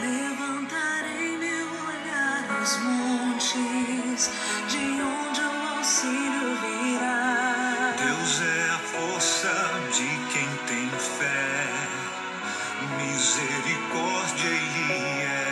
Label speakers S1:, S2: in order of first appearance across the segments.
S1: Levantarei meu olhar aos montes, de onde o auxílio virá.
S2: Deus é a força de quem tem fé, misericórdia e é.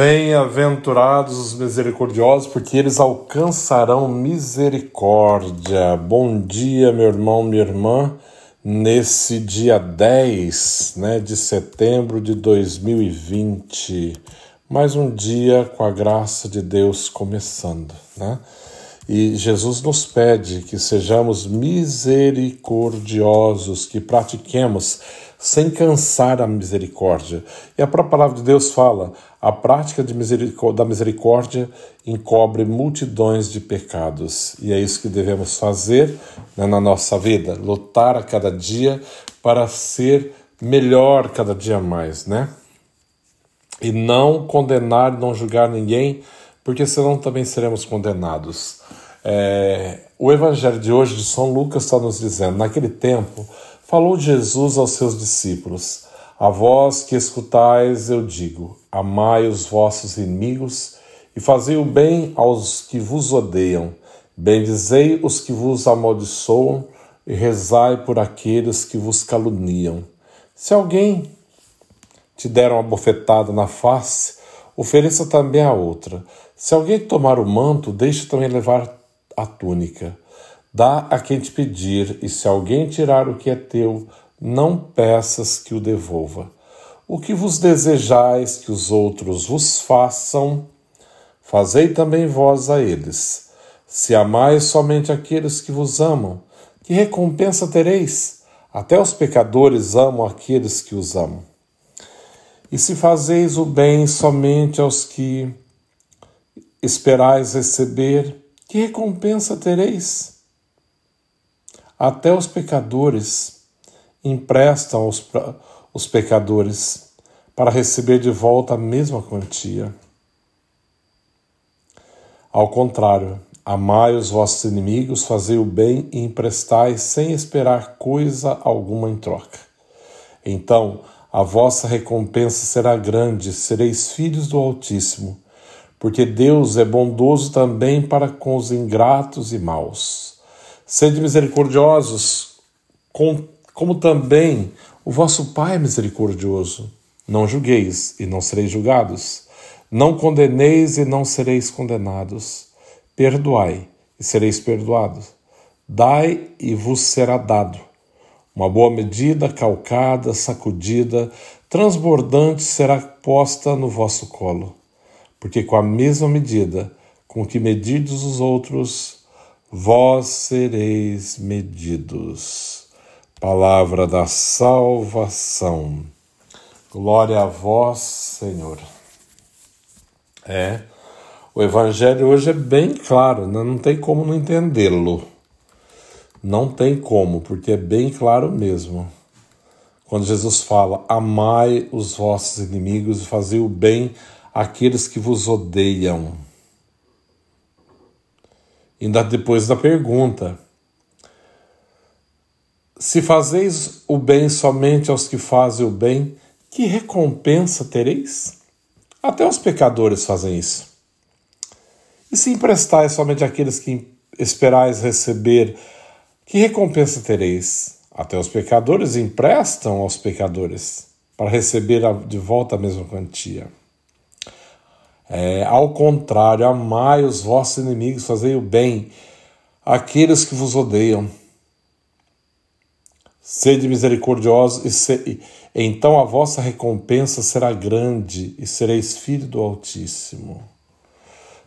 S1: Bem-aventurados os misericordiosos, porque eles alcançarão misericórdia.
S3: Bom dia, meu irmão, minha irmã, nesse dia 10 né, de setembro de 2020. Mais um dia com a graça de Deus começando, né? E Jesus nos pede que sejamos misericordiosos, que pratiquemos sem cansar a misericórdia. E a própria palavra de Deus fala: a prática de misericó- da misericórdia encobre multidões de pecados. E é isso que devemos fazer né, na nossa vida: lutar a cada dia para ser melhor cada dia mais, né? e não condenar, não julgar ninguém, porque senão também seremos condenados. É, o Evangelho de hoje de São Lucas está nos dizendo: naquele tempo, falou Jesus aos seus discípulos: A vós que escutais, eu digo: amai os vossos inimigos e fazei o bem aos que vos odeiam, bendizei os que vos amaldiçoam e rezai por aqueles que vos caluniam. Se alguém te deram uma bofetada na face, ofereça também a outra. Se alguém tomar o manto, deixe também levar a túnica. Dá a quem te pedir, e se alguém tirar o que é teu, não peças que o devolva. O que vos desejais que os outros vos façam, fazei também vós a eles. Se amais somente aqueles que vos amam, que recompensa tereis? Até os pecadores amam aqueles que os amam. E se fazeis o bem somente aos que esperais receber, que recompensa tereis? Até os pecadores emprestam os pecadores para receber de volta a mesma quantia. Ao contrário, amai os vossos inimigos, fazei o bem e emprestai sem esperar coisa alguma em troca. Então, a vossa recompensa será grande, sereis filhos do Altíssimo, porque Deus é bondoso também para com os ingratos e maus. Sede misericordiosos, com, como também o vosso Pai é misericordioso. Não julgueis e não sereis julgados. Não condeneis e não sereis condenados. Perdoai e sereis perdoados. Dai e vos será dado. Uma boa medida, calcada, sacudida, transbordante será posta no vosso colo. Porque com a mesma medida com que medides os outros, vós sereis medidos. Palavra da salvação. Glória a vós, Senhor. É O Evangelho hoje é bem claro, né? não tem como não entendê-lo. Não tem como, porque é bem claro mesmo. Quando Jesus fala: Amai os vossos inimigos e fazei o bem àqueles que vos odeiam. Ainda depois da pergunta: Se fazeis o bem somente aos que fazem o bem, que recompensa tereis? Até os pecadores fazem isso. E se emprestais somente àqueles que esperais receber, que recompensa tereis? Até os pecadores emprestam aos pecadores para receber de volta a mesma quantia. É, ao contrário, amai os vossos inimigos, fazei o bem àqueles que vos odeiam. Sede misericordiosos, e, se, então a vossa recompensa será grande e sereis filho do Altíssimo.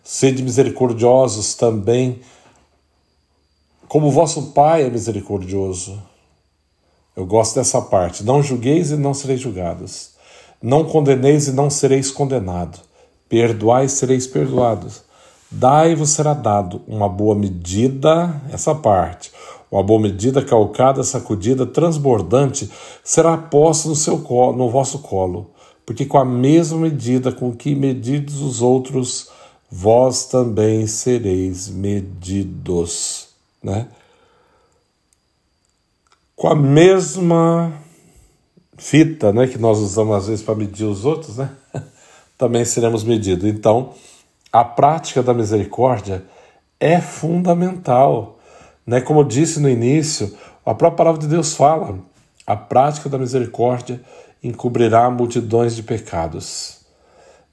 S3: Sede misericordiosos também, como vosso Pai é misericordioso. Eu gosto dessa parte. Não julgueis e não sereis julgados. Não condeneis e não sereis condenados. Perdoai sereis perdoados. Dai-vos será dado uma boa medida, essa parte, uma boa medida calcada, sacudida, transbordante, será posta no, seu colo, no vosso colo, porque com a mesma medida com que medides os outros, vós também sereis medidos, né? Com a mesma fita, né, que nós usamos às vezes para medir os outros, né? Também seremos medidos. Então, a prática da misericórdia é fundamental, né? Como eu disse no início, a própria palavra de Deus fala: a prática da misericórdia encobrirá multidões de pecados.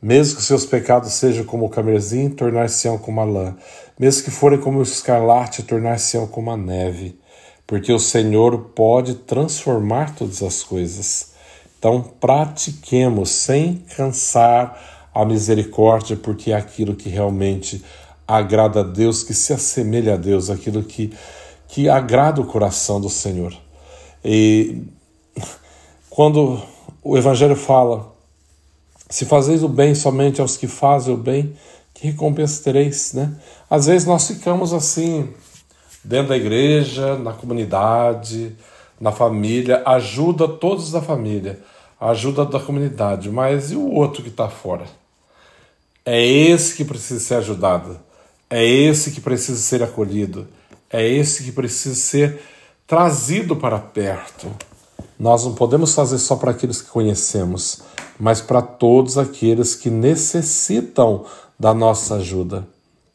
S3: Mesmo que seus pecados sejam como o camerzinho, tornar-se-ão como a lã. Mesmo que forem como o escarlate, tornar-se-ão como a neve. Porque o Senhor pode transformar todas as coisas. Então, pratiquemos sem cansar a misericórdia, porque é aquilo que realmente agrada a Deus, que se assemelha a Deus, aquilo que, que agrada o coração do Senhor. E quando o Evangelho fala se fazeis o bem somente aos que fazem o bem, que recompensa tereis, né? Às vezes nós ficamos assim, dentro da igreja, na comunidade, na família, ajuda todos da família, ajuda da comunidade, mas e o outro que está fora? É esse que precisa ser ajudado, é esse que precisa ser acolhido, é esse que precisa ser trazido para perto. Nós não podemos fazer só para aqueles que conhecemos, mas para todos aqueles que necessitam da nossa ajuda.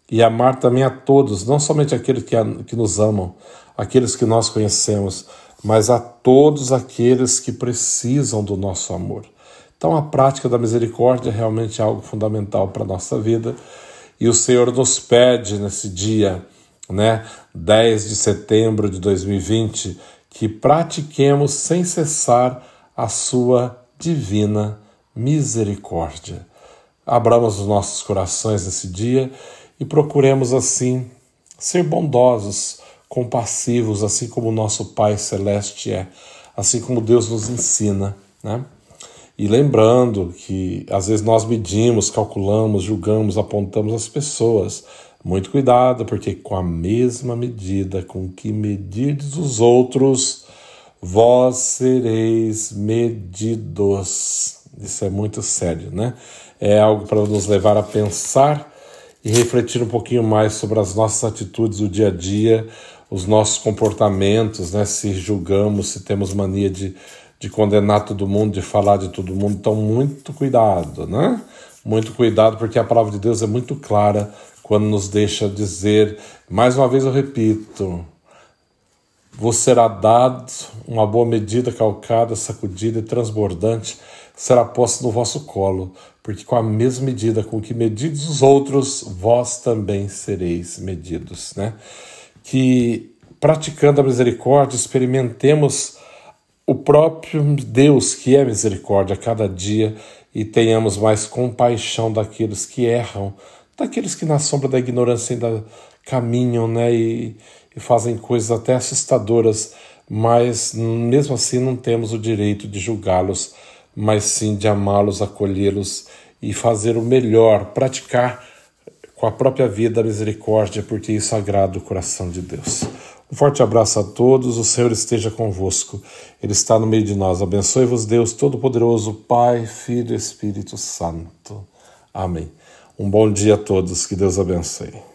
S3: E amar também a todos, não somente aqueles que, que nos amam, aqueles que nós conhecemos, mas a todos aqueles que precisam do nosso amor. Então, a prática da misericórdia é realmente algo fundamental para a nossa vida. E o Senhor nos pede nesse dia, né, 10 de setembro de 2020, que pratiquemos sem cessar a sua divina misericórdia. Abramos os nossos corações nesse dia e procuremos assim ser bondosos, compassivos, assim como o nosso Pai Celeste é, assim como Deus nos ensina, né? E lembrando que às vezes nós medimos, calculamos, julgamos, apontamos as pessoas, muito cuidado, porque com a mesma medida com que medirdes os outros, vós sereis medidos. Isso é muito sério, né? É algo para nos levar a pensar e refletir um pouquinho mais sobre as nossas atitudes do dia a dia, os nossos comportamentos, né? Se julgamos, se temos mania de, de condenar todo mundo, de falar de todo mundo. Então, muito cuidado, né? Muito cuidado, porque a palavra de Deus é muito clara quando nos deixa dizer, mais uma vez eu repito, vos será dado uma boa medida calcada, sacudida e transbordante, será posta no vosso colo, porque com a mesma medida com que medidos os outros, vós também sereis medidos. Né? Que praticando a misericórdia, experimentemos o próprio Deus que é misericórdia a cada dia e tenhamos mais compaixão daqueles que erram, daqueles que na sombra da ignorância ainda caminham né, e, e fazem coisas até assustadoras, mas mesmo assim não temos o direito de julgá-los, mas sim de amá-los, acolhê-los e fazer o melhor, praticar com a própria vida a misericórdia, porque isso agrada o coração de Deus. Um forte abraço a todos, o Senhor esteja convosco, Ele está no meio de nós. Abençoe-vos, Deus Todo-Poderoso, Pai, Filho e Espírito Santo. Amém. Um bom dia a todos, que Deus abençoe.